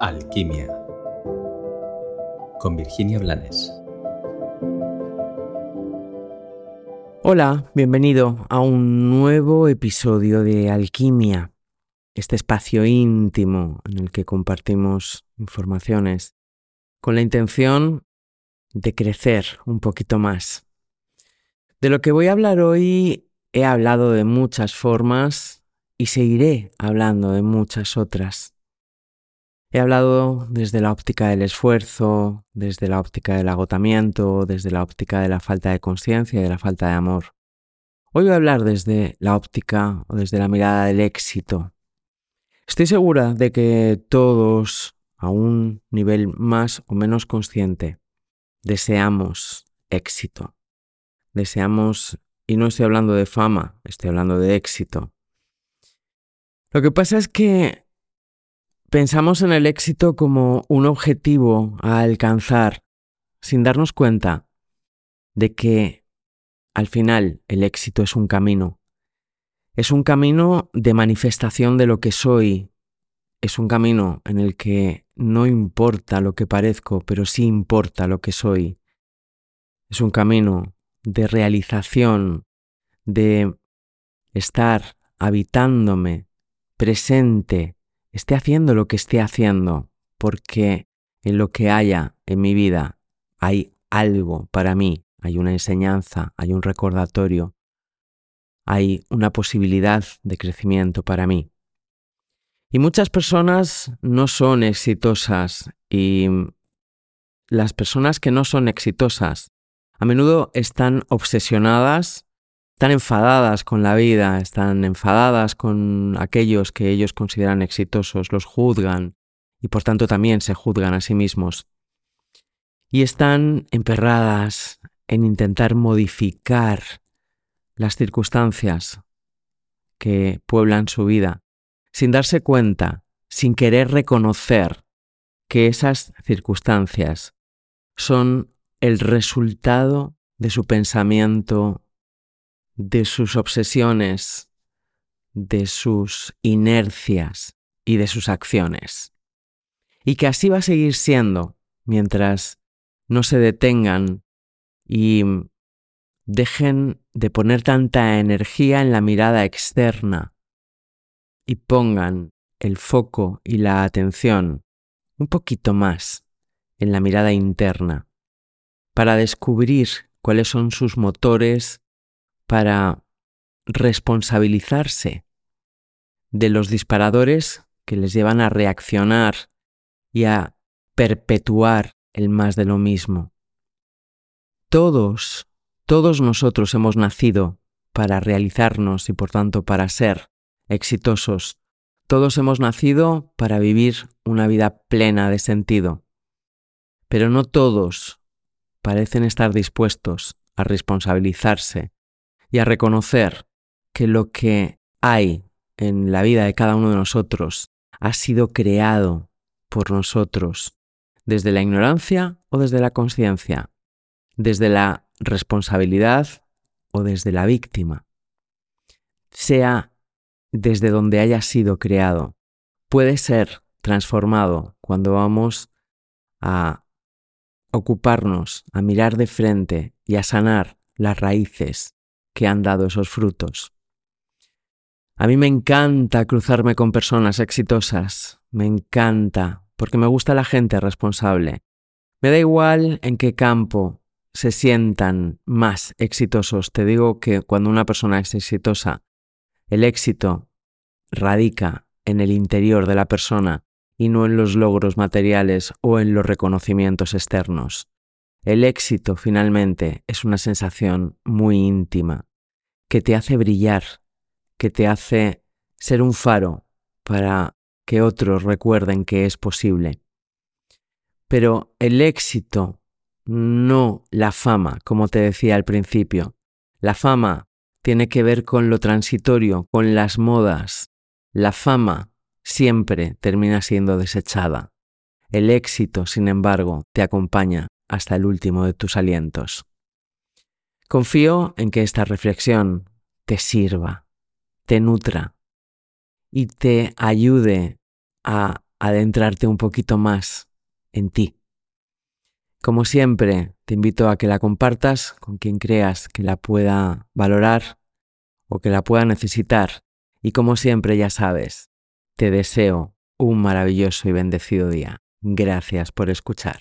Alquimia con Virginia Blanes. Hola, bienvenido a un nuevo episodio de Alquimia, este espacio íntimo en el que compartimos informaciones con la intención de crecer un poquito más. De lo que voy a hablar hoy he hablado de muchas formas y seguiré hablando de muchas otras. He hablado desde la óptica del esfuerzo, desde la óptica del agotamiento, desde la óptica de la falta de conciencia y de la falta de amor. Hoy voy a hablar desde la óptica o desde la mirada del éxito. Estoy segura de que todos, a un nivel más o menos consciente, deseamos éxito. Deseamos, y no estoy hablando de fama, estoy hablando de éxito. Lo que pasa es que Pensamos en el éxito como un objetivo a alcanzar sin darnos cuenta de que al final el éxito es un camino. Es un camino de manifestación de lo que soy. Es un camino en el que no importa lo que parezco, pero sí importa lo que soy. Es un camino de realización, de estar habitándome, presente, esté haciendo lo que esté haciendo, porque en lo que haya en mi vida hay algo para mí, hay una enseñanza, hay un recordatorio, hay una posibilidad de crecimiento para mí. Y muchas personas no son exitosas y las personas que no son exitosas a menudo están obsesionadas están enfadadas con la vida, están enfadadas con aquellos que ellos consideran exitosos, los juzgan y por tanto también se juzgan a sí mismos. Y están emperradas en intentar modificar las circunstancias que pueblan su vida, sin darse cuenta, sin querer reconocer que esas circunstancias son el resultado de su pensamiento de sus obsesiones, de sus inercias y de sus acciones. Y que así va a seguir siendo mientras no se detengan y dejen de poner tanta energía en la mirada externa y pongan el foco y la atención un poquito más en la mirada interna para descubrir cuáles son sus motores para responsabilizarse de los disparadores que les llevan a reaccionar y a perpetuar el más de lo mismo. Todos, todos nosotros hemos nacido para realizarnos y por tanto para ser exitosos. Todos hemos nacido para vivir una vida plena de sentido. Pero no todos parecen estar dispuestos a responsabilizarse y a reconocer que lo que hay en la vida de cada uno de nosotros ha sido creado por nosotros desde la ignorancia o desde la conciencia, desde la responsabilidad o desde la víctima. Sea desde donde haya sido creado, puede ser transformado cuando vamos a ocuparnos, a mirar de frente y a sanar las raíces que han dado esos frutos. A mí me encanta cruzarme con personas exitosas, me encanta, porque me gusta la gente responsable. Me da igual en qué campo se sientan más exitosos. Te digo que cuando una persona es exitosa, el éxito radica en el interior de la persona y no en los logros materiales o en los reconocimientos externos. El éxito finalmente es una sensación muy íntima que te hace brillar, que te hace ser un faro para que otros recuerden que es posible. Pero el éxito, no la fama, como te decía al principio. La fama tiene que ver con lo transitorio, con las modas. La fama siempre termina siendo desechada. El éxito, sin embargo, te acompaña hasta el último de tus alientos. Confío en que esta reflexión te sirva, te nutra y te ayude a adentrarte un poquito más en ti. Como siempre, te invito a que la compartas con quien creas que la pueda valorar o que la pueda necesitar. Y como siempre, ya sabes, te deseo un maravilloso y bendecido día. Gracias por escuchar.